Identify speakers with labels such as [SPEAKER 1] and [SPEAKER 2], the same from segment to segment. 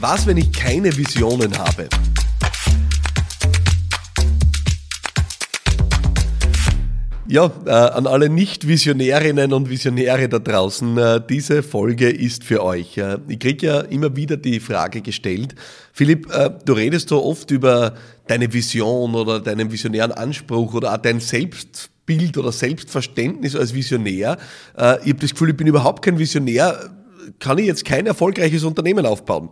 [SPEAKER 1] Was, wenn ich keine Visionen habe? Ja, äh, an alle Nicht-Visionärinnen und Visionäre da draußen, äh, diese Folge ist für euch. Äh, ich kriege ja immer wieder die Frage gestellt, Philipp, äh, du redest so oft über deine Vision oder deinen visionären Anspruch oder auch dein Selbstbild oder Selbstverständnis als Visionär. Äh, ich habe das Gefühl, ich bin überhaupt kein Visionär, kann ich jetzt kein erfolgreiches Unternehmen aufbauen.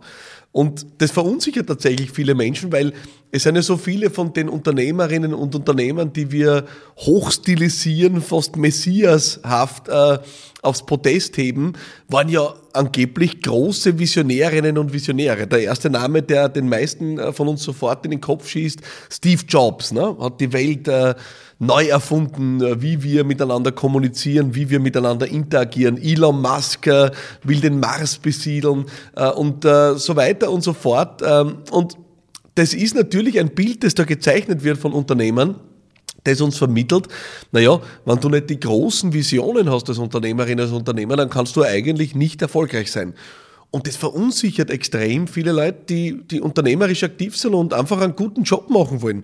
[SPEAKER 1] Und das verunsichert tatsächlich viele Menschen, weil es sind ja so viele von den Unternehmerinnen und Unternehmern, die wir hochstilisieren, fast messiashaft äh, aufs Podest heben, waren ja angeblich große Visionärinnen und Visionäre. Der erste Name, der den meisten äh, von uns sofort in den Kopf schießt, Steve Jobs, ne? hat die Welt äh, neu erfunden, äh, wie wir miteinander kommunizieren, wie wir miteinander interagieren. Elon Musk äh, will den Mars besiedeln äh, und so weiter und so fort. Ähm, und das ist natürlich ein Bild, das da gezeichnet wird von Unternehmern, das uns vermittelt, naja, wenn du nicht die großen Visionen hast als Unternehmerin, als Unternehmer, dann kannst du eigentlich nicht erfolgreich sein. Und das verunsichert extrem viele Leute, die, die unternehmerisch aktiv sind und einfach einen guten Job machen wollen.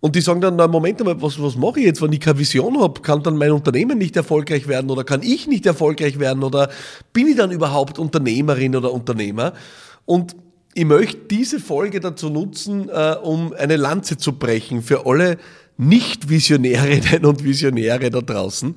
[SPEAKER 1] Und die sagen dann, na Moment mal, was, was mache ich jetzt, wenn ich keine Vision habe? Kann dann mein Unternehmen nicht erfolgreich werden oder kann ich nicht erfolgreich werden oder bin ich dann überhaupt Unternehmerin oder Unternehmer? Und ich möchte diese Folge dazu nutzen, äh, um eine Lanze zu brechen für alle Nicht-Visionärinnen und Visionäre da draußen,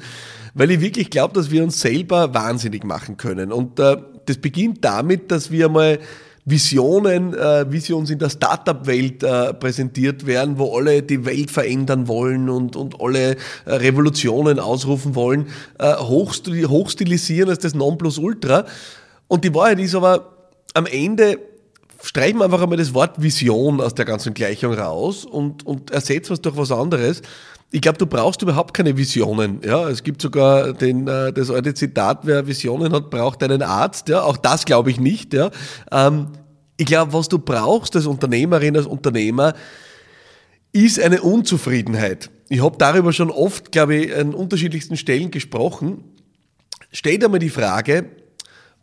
[SPEAKER 1] weil ich wirklich glaube, dass wir uns selber wahnsinnig machen können. Und äh, das beginnt damit, dass wir mal Visionen, äh, uns in der Startup-Welt äh, präsentiert werden, wo alle die Welt verändern wollen und, und alle äh, Revolutionen ausrufen wollen, äh, hochstilisieren als das Nonplusultra. Und die Wahrheit ist aber, am Ende streichen wir einfach einmal das Wort Vision aus der ganzen Gleichung raus und, und ersetzen es durch was anderes. Ich glaube, du brauchst überhaupt keine Visionen. Ja, es gibt sogar den, äh, das alte Zitat, wer Visionen hat, braucht einen Arzt. Ja, auch das glaube ich nicht. Ja, ähm, ich glaube, was du brauchst als Unternehmerin, als Unternehmer, ist eine Unzufriedenheit. Ich habe darüber schon oft, glaube ich, an unterschiedlichsten Stellen gesprochen. Stell dir mal die Frage,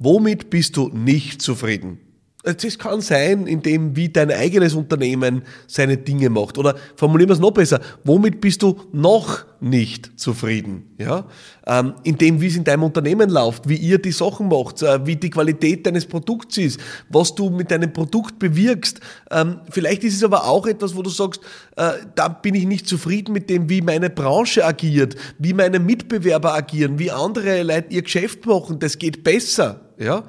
[SPEAKER 1] womit bist du nicht zufrieden? Das kann sein, indem wie dein eigenes Unternehmen seine Dinge macht. Oder formulieren wir es noch besser, womit bist du noch nicht zufrieden? Ja? Ähm, indem wie es in deinem Unternehmen läuft, wie ihr die Sachen macht, äh, wie die Qualität deines Produkts ist, was du mit deinem Produkt bewirkst. Ähm, vielleicht ist es aber auch etwas, wo du sagst, äh, da bin ich nicht zufrieden mit dem, wie meine Branche agiert, wie meine Mitbewerber agieren, wie andere Leute ihr Geschäft machen. Das geht besser. Ja?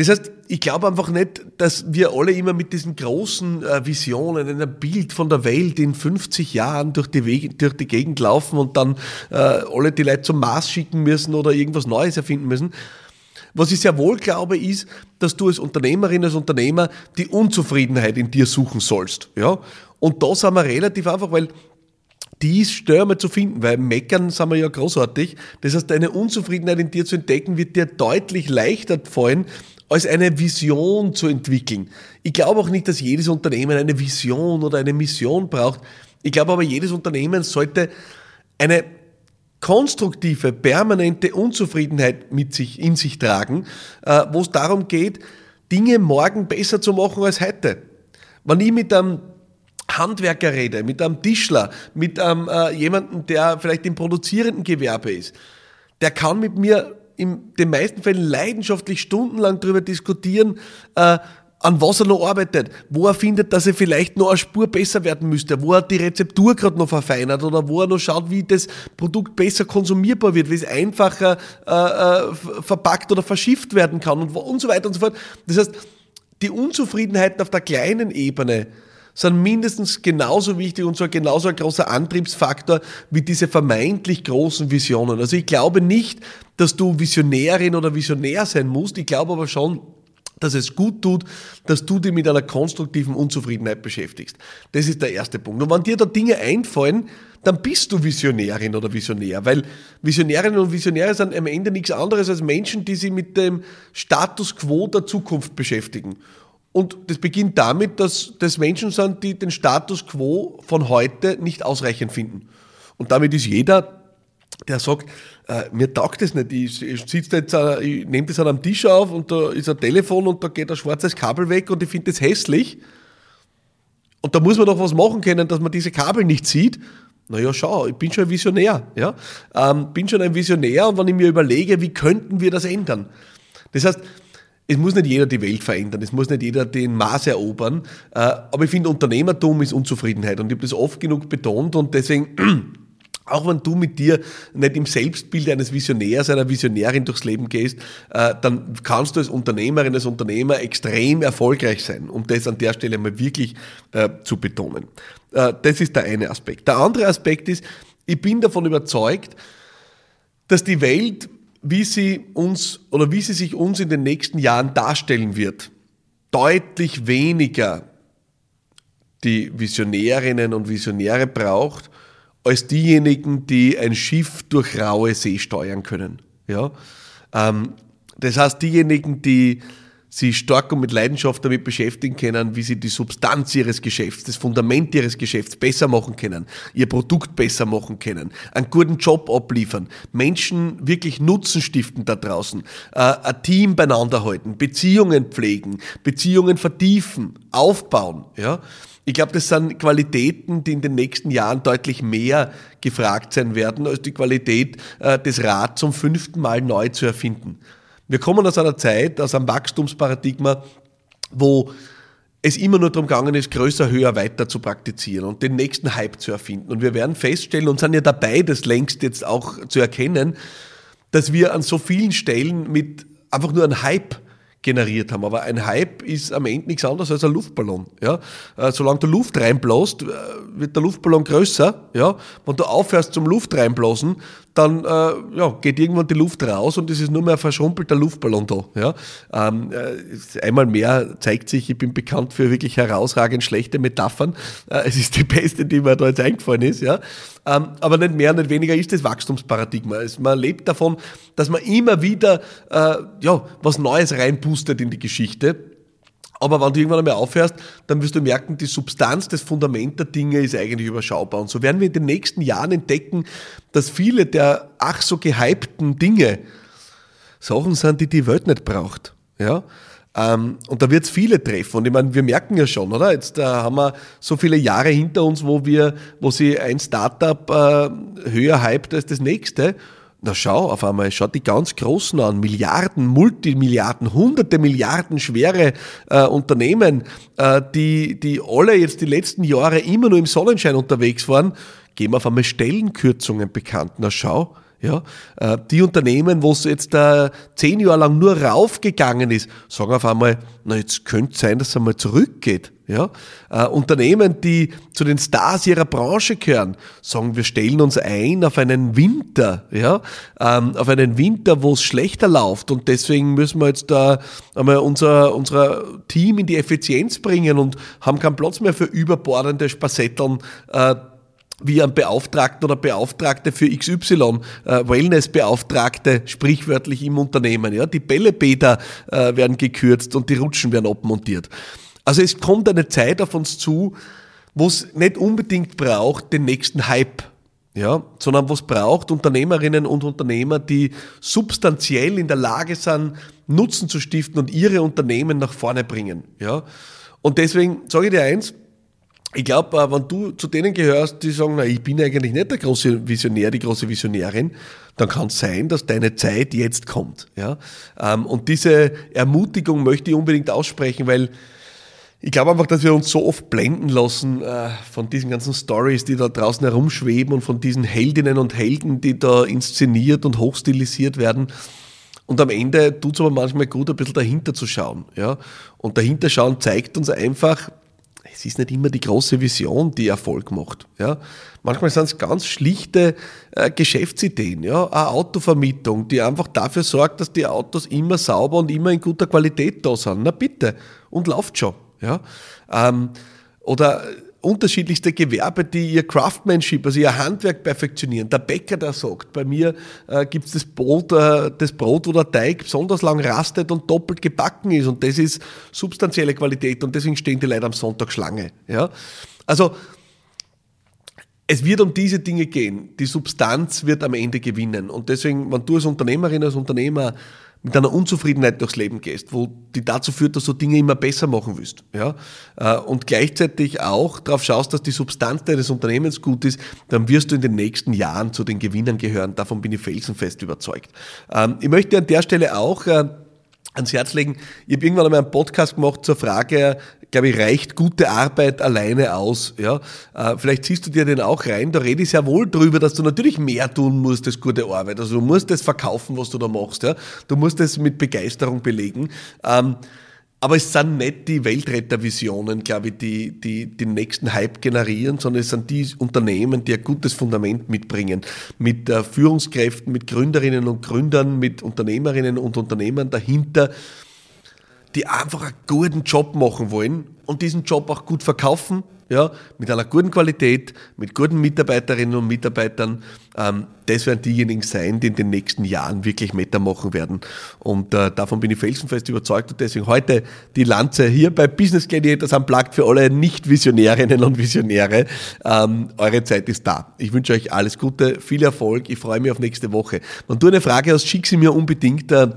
[SPEAKER 1] Das heißt, ich glaube einfach nicht, dass wir alle immer mit diesen großen äh, Visionen, einem Bild von der Welt in 50 Jahren durch die, Wege, durch die Gegend laufen und dann äh, alle die Leute zum Mars schicken müssen oder irgendwas Neues erfinden müssen. Was ich sehr wohl glaube, ist, dass du als Unternehmerin, als Unternehmer die Unzufriedenheit in dir suchen sollst. Ja? Und da sind wir relativ einfach, weil die ist schwer zu finden, weil meckern sind wir ja großartig. Das heißt, eine Unzufriedenheit in dir zu entdecken, wird dir deutlich leichter fallen, als eine Vision zu entwickeln. Ich glaube auch nicht, dass jedes Unternehmen eine Vision oder eine Mission braucht. Ich glaube aber, jedes Unternehmen sollte eine konstruktive, permanente Unzufriedenheit mit sich, in sich tragen, äh, wo es darum geht, Dinge morgen besser zu machen als heute. Wenn ich mit einem Handwerker rede, mit einem Tischler, mit einem, äh, jemandem, der vielleicht im produzierenden Gewerbe ist, der kann mit mir in den meisten Fällen leidenschaftlich stundenlang darüber diskutieren, äh, an was er noch arbeitet, wo er findet, dass er vielleicht noch eine Spur besser werden müsste, wo er die Rezeptur gerade noch verfeinert oder wo er noch schaut, wie das Produkt besser konsumierbar wird, wie es einfacher äh, äh, verpackt oder verschifft werden kann und, und so weiter und so fort. Das heißt, die Unzufriedenheiten auf der kleinen Ebene sind mindestens genauso wichtig und so genauso ein großer Antriebsfaktor wie diese vermeintlich großen Visionen. Also ich glaube nicht, dass du Visionärin oder Visionär sein musst. Ich glaube aber schon, dass es gut tut, dass du dich mit einer konstruktiven Unzufriedenheit beschäftigst. Das ist der erste Punkt. Und wenn dir da Dinge einfallen, dann bist du Visionärin oder Visionär, weil Visionärinnen und Visionäre sind am Ende nichts anderes als Menschen, die sich mit dem Status quo der Zukunft beschäftigen. Und das beginnt damit, dass das Menschen sind, die den Status quo von heute nicht ausreichend finden. Und damit ist jeder der sagt, äh, mir taugt das nicht. Ich, ich, sitze jetzt, äh, ich nehme das an einem Tisch auf und da ist ein Telefon und da geht ein schwarzes Kabel weg und ich finde das hässlich. Und da muss man doch was machen können, dass man diese Kabel nicht sieht. Naja, schau, ich bin schon ein Visionär. Ja? Ähm, bin schon ein Visionär und wenn ich mir überlege, wie könnten wir das ändern? Das heißt, es muss nicht jeder die Welt verändern, es muss nicht jeder den Mars erobern, äh, aber ich finde, Unternehmertum ist Unzufriedenheit und ich habe das oft genug betont und deswegen auch wenn du mit dir nicht im Selbstbild eines Visionärs, einer Visionärin durchs Leben gehst, äh, dann kannst du als Unternehmerin, als Unternehmer extrem erfolgreich sein, um das an der Stelle mal wirklich äh, zu betonen. Das ist der eine Aspekt. Der andere Aspekt ist, ich bin davon überzeugt, dass die Welt, wie sie uns oder wie sie sich uns in den nächsten Jahren darstellen wird, deutlich weniger die Visionärinnen und Visionäre braucht als diejenigen, die ein Schiff durch raue See steuern können. Ja? Ähm, das heißt, diejenigen, die sich stark und mit Leidenschaft damit beschäftigen können, wie sie die Substanz ihres Geschäfts, das Fundament ihres Geschäfts besser machen können, ihr Produkt besser machen können, einen guten Job abliefern, Menschen wirklich Nutzen stiften da draußen, äh, ein Team beieinander halten, Beziehungen pflegen, Beziehungen vertiefen, aufbauen, ja. Ich glaube, das sind Qualitäten, die in den nächsten Jahren deutlich mehr gefragt sein werden, als die Qualität, äh, das Rad zum fünften Mal neu zu erfinden. Wir kommen aus einer Zeit, aus einem Wachstumsparadigma, wo es immer nur darum gegangen ist, größer, höher, weiter zu praktizieren und den nächsten Hype zu erfinden. Und wir werden feststellen und sind ja dabei, das längst jetzt auch zu erkennen, dass wir an so vielen Stellen mit einfach nur einem Hype generiert haben. Aber ein Hype ist am Ende nichts anderes als ein Luftballon. Ja? Äh, solange du Luft reinbläst, äh, wird der Luftballon größer. Ja? Wenn du aufhörst zum Luft reinblasen, dann äh, ja, geht irgendwann die Luft raus und es ist nur mehr ein verschrumpelter Luftballon da. Ja? Ähm, äh, einmal mehr zeigt sich, ich bin bekannt für wirklich herausragend schlechte Metaphern. Äh, es ist die beste, die mir da jetzt eingefallen ist. Ja? Ähm, aber nicht mehr, nicht weniger ist das Wachstumsparadigma. Es, man lebt davon, dass man immer wieder äh, ja, was Neues reinpustet in die Geschichte. Aber wenn du irgendwann einmal aufhörst, dann wirst du merken, die Substanz, das Fundament der Dinge ist eigentlich überschaubar. Und so werden wir in den nächsten Jahren entdecken, dass viele der ach so gehypten Dinge Sachen sind, die die Welt nicht braucht. Ja? Ähm, und da wird es viele treffen. Und ich meine, wir merken ja schon, oder? Jetzt äh, haben wir so viele Jahre hinter uns, wo wir, wo sie ein Startup äh, höher hypt als das nächste. Na schau, auf einmal schaut die ganz Großen an, Milliarden, Multimilliarden, hunderte Milliarden schwere äh, Unternehmen, äh, die, die alle jetzt die letzten Jahre immer nur im Sonnenschein unterwegs waren, geben auf einmal Stellenkürzungen bekannt. Na schau, ja, äh, die Unternehmen, wo es jetzt äh, zehn Jahre lang nur raufgegangen ist, sagen auf einmal, na jetzt könnte sein, dass es einmal zurückgeht. Ja? Äh, Unternehmen, die zu den Stars ihrer Branche gehören, sagen, wir stellen uns ein auf einen Winter, ja? Ähm, auf einen Winter, wo es schlechter läuft und deswegen müssen wir jetzt da einmal unser, unser Team in die Effizienz bringen und haben keinen Platz mehr für überbordende Spassetteln, äh, wie ein Beauftragten oder Beauftragte für XY, äh, Wellnessbeauftragte, sprichwörtlich im Unternehmen. Ja? Die Bällebäder äh, werden gekürzt und die Rutschen werden abmontiert. Also es kommt eine Zeit auf uns zu, wo es nicht unbedingt braucht den nächsten Hype, ja, sondern was braucht Unternehmerinnen und Unternehmer, die substanziell in der Lage sind, Nutzen zu stiften und ihre Unternehmen nach vorne bringen. Ja. Und deswegen sage ich dir eins, ich glaube, äh, wenn du zu denen gehörst, die sagen, na, ich bin eigentlich nicht der große Visionär, die große Visionärin, dann kann es sein, dass deine Zeit jetzt kommt. Ja? Ähm, und diese Ermutigung möchte ich unbedingt aussprechen, weil ich glaube einfach, dass wir uns so oft blenden lassen äh, von diesen ganzen Stories, die da draußen herumschweben und von diesen Heldinnen und Helden, die da inszeniert und hochstilisiert werden. Und am Ende tut es aber manchmal gut, ein bisschen dahinter zu schauen. Ja? Und dahinter schauen zeigt uns einfach, es ist nicht immer die große Vision, die Erfolg macht. Ja? Manchmal sind es ganz schlichte äh, Geschäftsideen, ja? eine Autovermietung, die einfach dafür sorgt, dass die Autos immer sauber und immer in guter Qualität da sind. Na bitte, und läuft schon. Ja? Ähm, oder unterschiedlichste Gewerbe, die ihr Craftsmanship, also ihr Handwerk perfektionieren. Der Bäcker, der sagt, bei mir äh, gibt es das Brot, äh, das Brot, wo der Teig besonders lang rastet und doppelt gebacken ist und das ist substanzielle Qualität und deswegen stehen die Leute am Sonntag Schlange. Ja? Also es wird um diese Dinge gehen. Die Substanz wird am Ende gewinnen. Und deswegen, wenn du als Unternehmerin, als Unternehmer mit einer Unzufriedenheit durchs Leben gehst, wo die dazu führt, dass du Dinge immer besser machen willst, ja, äh, und gleichzeitig auch darauf schaust, dass die Substanz deines Unternehmens gut ist, dann wirst du in den nächsten Jahren zu den Gewinnern gehören. Davon bin ich felsenfest überzeugt. Ähm, ich möchte an der Stelle auch äh, ans Herz legen. Ich habe irgendwann einmal einen Podcast gemacht zur Frage, glaube ich, reicht gute Arbeit alleine aus. Ja? Äh, vielleicht ziehst du dir den auch rein. Da rede ich sehr wohl drüber, dass du natürlich mehr tun musst als gute Arbeit. Also du musst das verkaufen, was du da machst. Ja? Du musst das mit Begeisterung belegen. Ähm, aber es sind nicht die Weltrettervisionen, glaube ich, die, die den nächsten Hype generieren, sondern es sind die Unternehmen, die ein gutes Fundament mitbringen. Mit äh, Führungskräften, mit Gründerinnen und Gründern, mit Unternehmerinnen und Unternehmern dahinter, die einfach einen guten Job machen wollen und diesen Job auch gut verkaufen, ja, mit einer guten Qualität, mit guten Mitarbeiterinnen und Mitarbeitern. Ähm, das werden diejenigen sein, die in den nächsten Jahren wirklich Meta machen werden. Und äh, davon bin ich felsenfest überzeugt. Und deswegen heute die Lanze hier bei Business Gladiators am Plagt für alle Nicht-Visionärinnen und Visionäre. Ähm, eure Zeit ist da. Ich wünsche euch alles Gute, viel Erfolg. Ich freue mich auf nächste Woche. Wenn du eine Frage hast, schick sie mir unbedingt. Äh,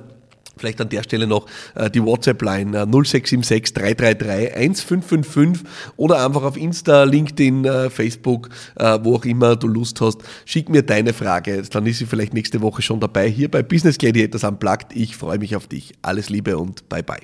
[SPEAKER 1] Vielleicht an der Stelle noch äh, die WhatsApp-Line 0676 333 1555 oder einfach auf Insta, LinkedIn, äh, Facebook, äh, wo auch immer du Lust hast. Schick mir deine Frage. Dann ist sie vielleicht nächste Woche schon dabei hier bei Business Gladiators Unplugged. Ich freue mich auf dich. Alles Liebe und bye bye.